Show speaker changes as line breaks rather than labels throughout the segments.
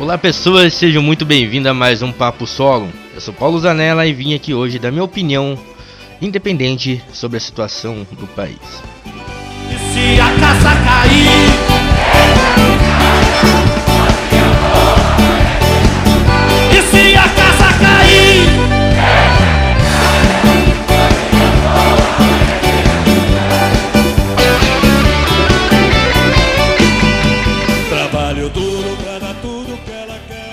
Olá pessoas, sejam muito bem-vindos a mais um Papo Solo. Eu sou Paulo Zanella e vim aqui hoje dar minha opinião independente sobre a situação do país.
E se a casa cair, e se a casa cair,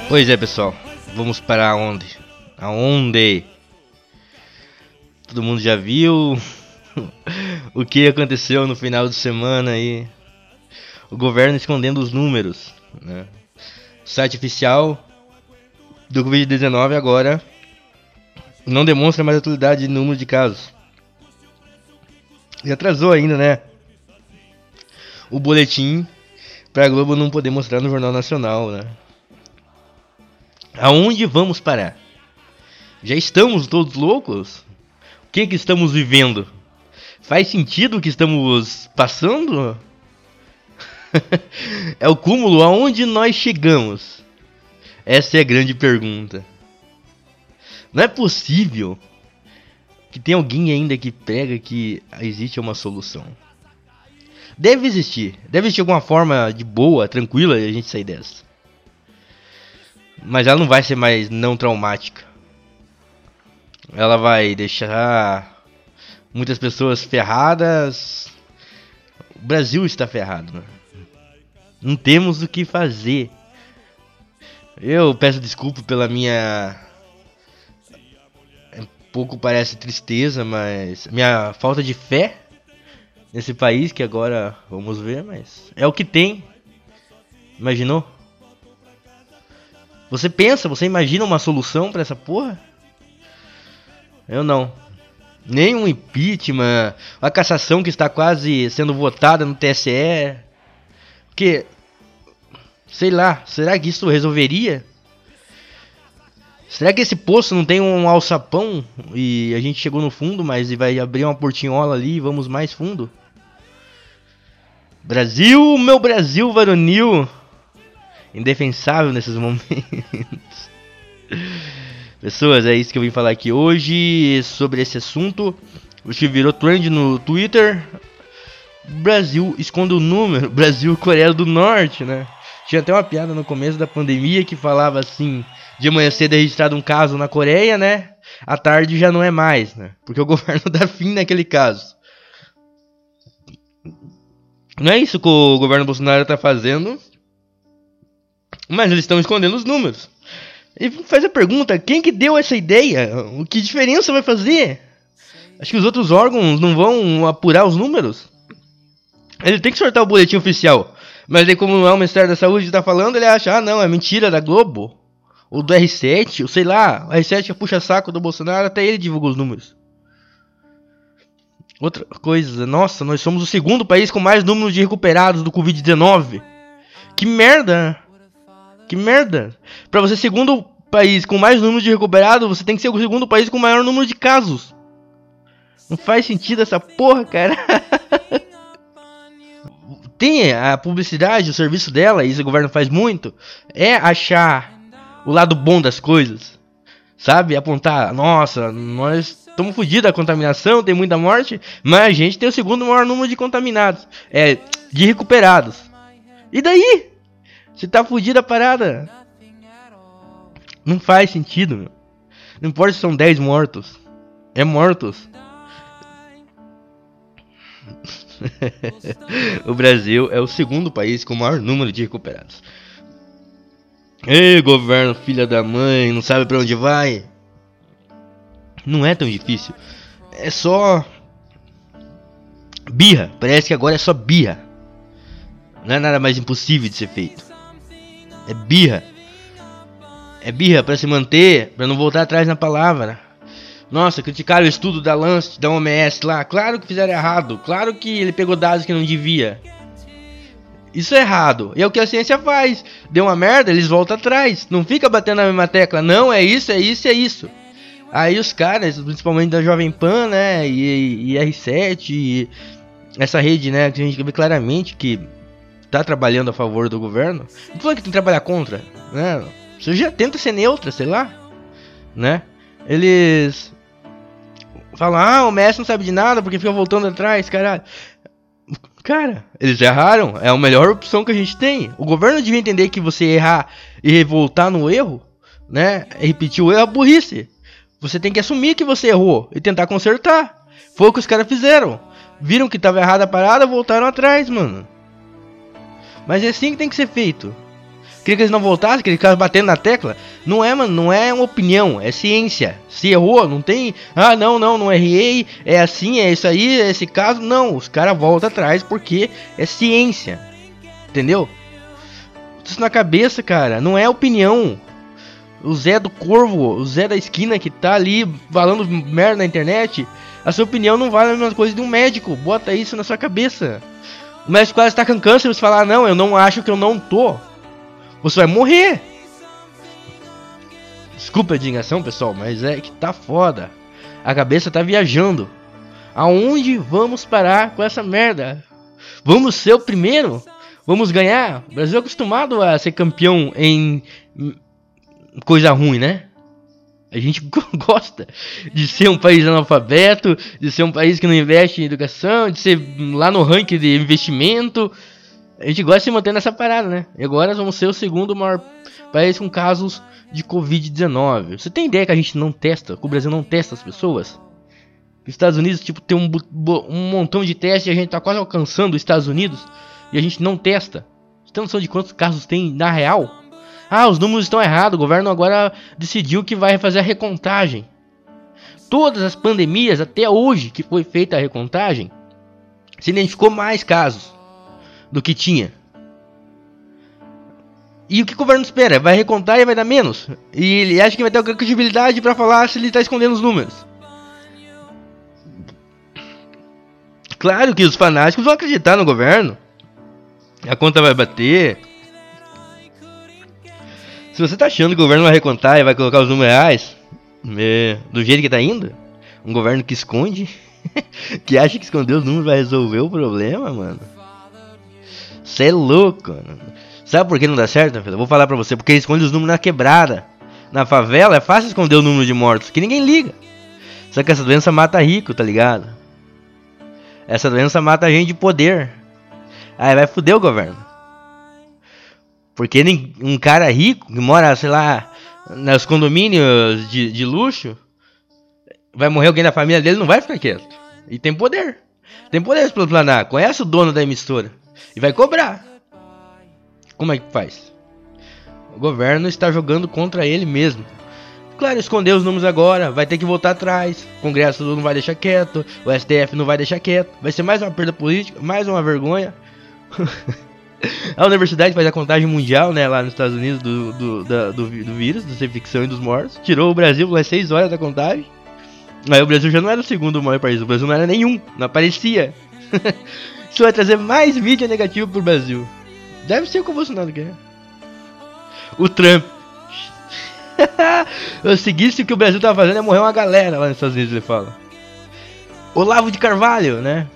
Pois é, pessoal, vamos para onde? Aonde? Todo mundo já viu o que aconteceu no final de semana aí? O governo escondendo os números, né? O site oficial do Covid-19 agora não demonstra mais atualidade de número de casos. E atrasou ainda, né? O boletim para a Globo não poder mostrar no Jornal Nacional, né? Aonde vamos parar? Já estamos todos loucos? O que que estamos vivendo? Faz sentido o que estamos passando? é o cúmulo aonde nós chegamos? Essa é a grande pergunta. Não é possível que tenha alguém ainda que prega que existe uma solução. Deve existir. Deve existir alguma forma de boa, tranquila de a gente sair dessa. Mas ela não vai ser mais não traumática. Ela vai deixar muitas pessoas ferradas. O Brasil está ferrado. Né? Não temos o que fazer. Eu peço desculpa pela minha. Um pouco parece tristeza, mas. Minha falta de fé nesse país que agora vamos ver, mas. É o que tem. Imaginou? Você pensa, você imagina uma solução pra essa porra? Eu não. Nem um impeachment, a cassação que está quase sendo votada no TSE. Porque, sei lá, será que isso resolveria? Será que esse poço não tem um alçapão e a gente chegou no fundo, mas vai abrir uma portinhola ali e vamos mais fundo? Brasil, meu Brasil varonil, indefensável nesses momentos. Pessoas, é isso que eu vim falar aqui hoje sobre esse assunto. O que virou trend no Twitter. Brasil esconde o número. Brasil, Coreia do Norte, né? Tinha até uma piada no começo da pandemia que falava assim: de manhã cedo é registrado um caso na Coreia, né? À tarde já não é mais, né? Porque o governo dá fim naquele caso. Não é isso que o governo Bolsonaro tá fazendo. Mas eles estão escondendo os números. E faz a pergunta, quem que deu essa ideia? O que diferença vai fazer? Acho que os outros órgãos não vão apurar os números. Ele tem que soltar o boletim oficial. Mas aí como não é o Ministério da Saúde que tá falando, ele acha, ah não, é mentira da Globo. Ou do R7, ou sei lá, o R7 puxa saco do Bolsonaro, até ele divulga os números. Outra coisa, nossa, nós somos o segundo país com mais número de recuperados do Covid-19. Que merda! Que merda! Pra você segundo país com mais número de recuperados, você tem que ser o segundo país com maior número de casos. Não faz sentido essa porra, cara. tem a publicidade, o serviço dela, e isso o governo faz muito, é achar o lado bom das coisas. Sabe? Apontar, nossa, nós estamos fodidos da contaminação, tem muita morte, mas a gente tem o segundo maior número de contaminados. É, de recuperados. E daí? Você tá fudido a parada. Não faz sentido, meu. Não importa se são 10 mortos. É mortos. o Brasil é o segundo país com o maior número de recuperados. Ei, governo, filha da mãe, não sabe para onde vai? Não é tão difícil. É só birra. Parece que agora é só birra. Não é nada mais impossível de ser feito. É birra. É birra para se manter, para não voltar atrás na palavra. Nossa, criticaram o estudo da Lancet, da OMS lá. Claro que fizeram errado. Claro que ele pegou dados que não devia. Isso é errado. E é o que a ciência faz. Deu uma merda, eles voltam atrás. Não fica batendo na mesma tecla. Não, é isso, é isso, é isso. Aí os caras, principalmente da Jovem Pan, né, e, e R7, e essa rede, né, que a gente vê claramente que tá trabalhando a favor do governo. Não falando que tem que trabalhar contra. né? Você já tenta ser neutra, sei lá, né? Eles falam, ah, o Messi não sabe de nada porque fica voltando atrás, caralho. Cara, eles erraram, é a melhor opção que a gente tem. O governo devia entender que você errar e voltar no erro, né? Repetir o erro é burrice. Você tem que assumir que você errou e tentar consertar. Foi o que os caras fizeram. Viram que tava errada a parada, voltaram atrás, mano. Mas é assim que tem que ser feito. Queria que eles não voltassem, que eles ficassem batendo na tecla. Não é, mano, não é uma opinião, é ciência. Se errou, não tem. Ah, não, não, não errei, é assim, é isso aí, é esse caso. Não, os caras voltam atrás porque é ciência. Entendeu? Isso na cabeça, cara, não é opinião. O Zé do Corvo, o Zé da esquina que tá ali falando merda na internet, a sua opinião não vale a mesma coisa de um médico. Bota isso na sua cabeça. O médico quase tá com câncer, você falar, não, eu não acho que eu não tô. Você vai morrer. Desculpa a indignação, pessoal, mas é que tá foda. A cabeça tá viajando. Aonde vamos parar com essa merda? Vamos ser o primeiro? Vamos ganhar? O Brasil é acostumado a ser campeão em coisa ruim, né? A gente gosta de ser um país analfabeto, de ser um país que não investe em educação, de ser lá no ranking de investimento. A gente gosta de se manter nessa parada, né? E agora nós vamos ser o segundo maior país com casos de Covid-19. Você tem ideia que a gente não testa? Que o Brasil não testa as pessoas? Os Estados Unidos, tipo, tem um, um montão de testes e a gente tá quase alcançando os Estados Unidos e a gente não testa. Você tem noção de quantos casos tem na real? Ah, os números estão errados. O governo agora decidiu que vai fazer a recontagem. Todas as pandemias até hoje que foi feita a recontagem, se identificou mais casos do que tinha. E o que o governo espera? Vai recontar e vai dar menos? E ele acha que vai ter alguma credibilidade para falar se ele está escondendo os números. Claro que os fanáticos vão acreditar no governo. A conta vai bater. Se você tá achando que o governo vai recontar e vai colocar os números reais, é, do jeito que tá indo, um governo que esconde, que acha que esconder os números vai resolver o problema, mano. Você é louco, mano. Sabe por que não dá certo, filho? Eu vou falar pra você, porque esconde os números na quebrada. Na favela é fácil esconder o número de mortos, que ninguém liga. Só que essa doença mata rico, tá ligado? Essa doença mata gente de poder. Aí vai foder o governo. Porque um cara rico que mora, sei lá, nos condomínios de, de luxo, vai morrer alguém da família dele, não vai ficar quieto. E tem poder. Tem poder para planar. Conhece o dono da emissora e vai cobrar. Como é que faz? O governo está jogando contra ele mesmo. Claro, esconder os números agora, vai ter que voltar atrás. O Congresso não vai deixar quieto, o STF não vai deixar quieto. Vai ser mais uma perda política, mais uma vergonha. A universidade faz a contagem mundial, né, lá nos Estados Unidos, do, do, da, do, do vírus, da infecção e dos mortos. Tirou o Brasil pelas 6 horas da contagem. Aí o Brasil já não era o segundo maior país, o Brasil não era nenhum, não aparecia. Isso vai trazer mais mídia negativa pro Brasil. Deve ser o que o Bolsonaro quer. O Trump. Eu seguisse o que o Brasil tava fazendo, ia morrer uma galera lá nos Estados Unidos, ele fala. Olavo de Carvalho, né?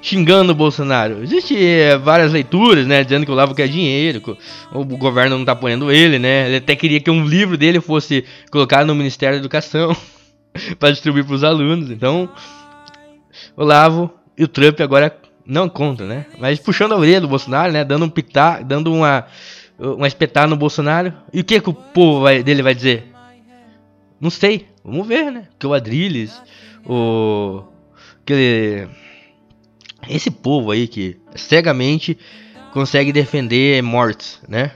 Xingando o Bolsonaro. Existem é, várias leituras, né, dizendo que o Olavo quer dinheiro, que o, governo não tá apoiando ele, né? Ele até queria que um livro dele fosse colocado no Ministério da Educação para distribuir para os alunos. Então, Olavo e o Trump agora não conta, né? Mas puxando a orelha do Bolsonaro, né, dando um pitar, dando uma uma espetada no Bolsonaro. E o que que o povo vai, dele vai dizer? Não sei. Vamos ver, né? Que o Adrilles, o aquele esse povo aí que cegamente consegue defender mortes, né?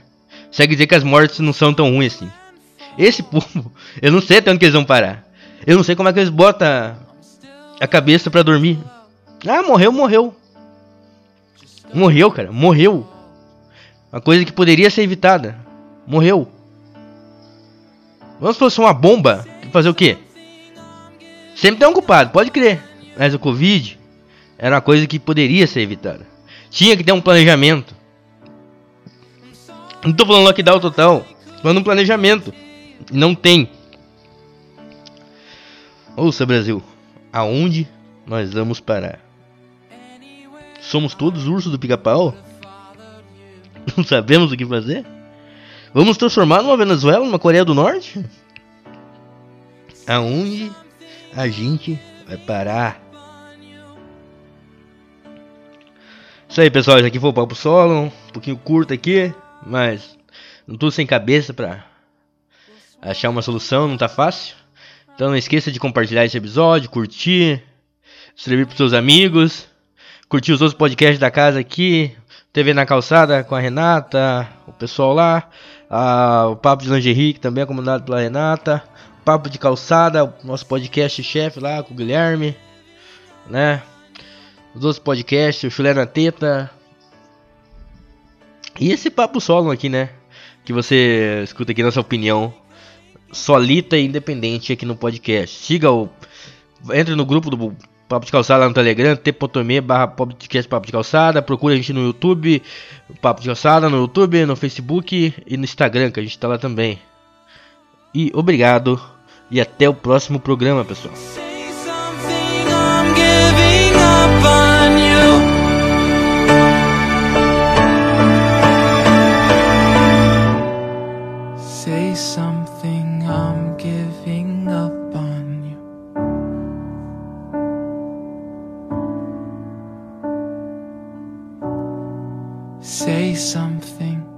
Consegue dizer que as mortes não são tão ruins assim. Esse povo, eu não sei até onde eles vão parar. Eu não sei como é que eles botam a cabeça para dormir. Ah, morreu, morreu. Morreu, cara, morreu. Uma coisa que poderia ser evitada. Morreu. Vamos fosse uma bomba, fazer o quê? Sempre tem um culpado, pode crer. Mas o Covid era uma coisa que poderia ser evitada. Tinha que ter um planejamento. Não tô falando lockdown total, tô falando um planejamento. Não tem. Ouça, Brasil, aonde nós vamos parar? Somos todos ursos do pica-pau? Não sabemos o que fazer? Vamos transformar numa Venezuela, numa Coreia do Norte? Aonde a gente vai parar? Isso aí, pessoal. Isso aqui foi o Papo Solo. Um pouquinho curto aqui, mas não tô sem cabeça pra achar uma solução, não tá fácil. Então não esqueça de compartilhar esse episódio, curtir, distribuir pros seus amigos, curtir os outros podcasts da casa aqui, TV na Calçada com a Renata, o pessoal lá, a, o Papo de Lingerie, que também é comandado pela Renata, Papo de Calçada, nosso podcast chefe lá com o Guilherme, né? Os outros podcasts, o Chulé na Teta. E esse papo solo aqui, né? Que você escuta aqui nossa opinião solita e independente aqui no podcast. Siga o. Entre no grupo do Papo de Calçada no Telegram, t.me barra podcast Papo de Calçada. Procura a gente no YouTube, Papo de Calçada, no YouTube, no Facebook e no Instagram, que a gente tá lá também. E obrigado e até o próximo programa, pessoal.
Say something,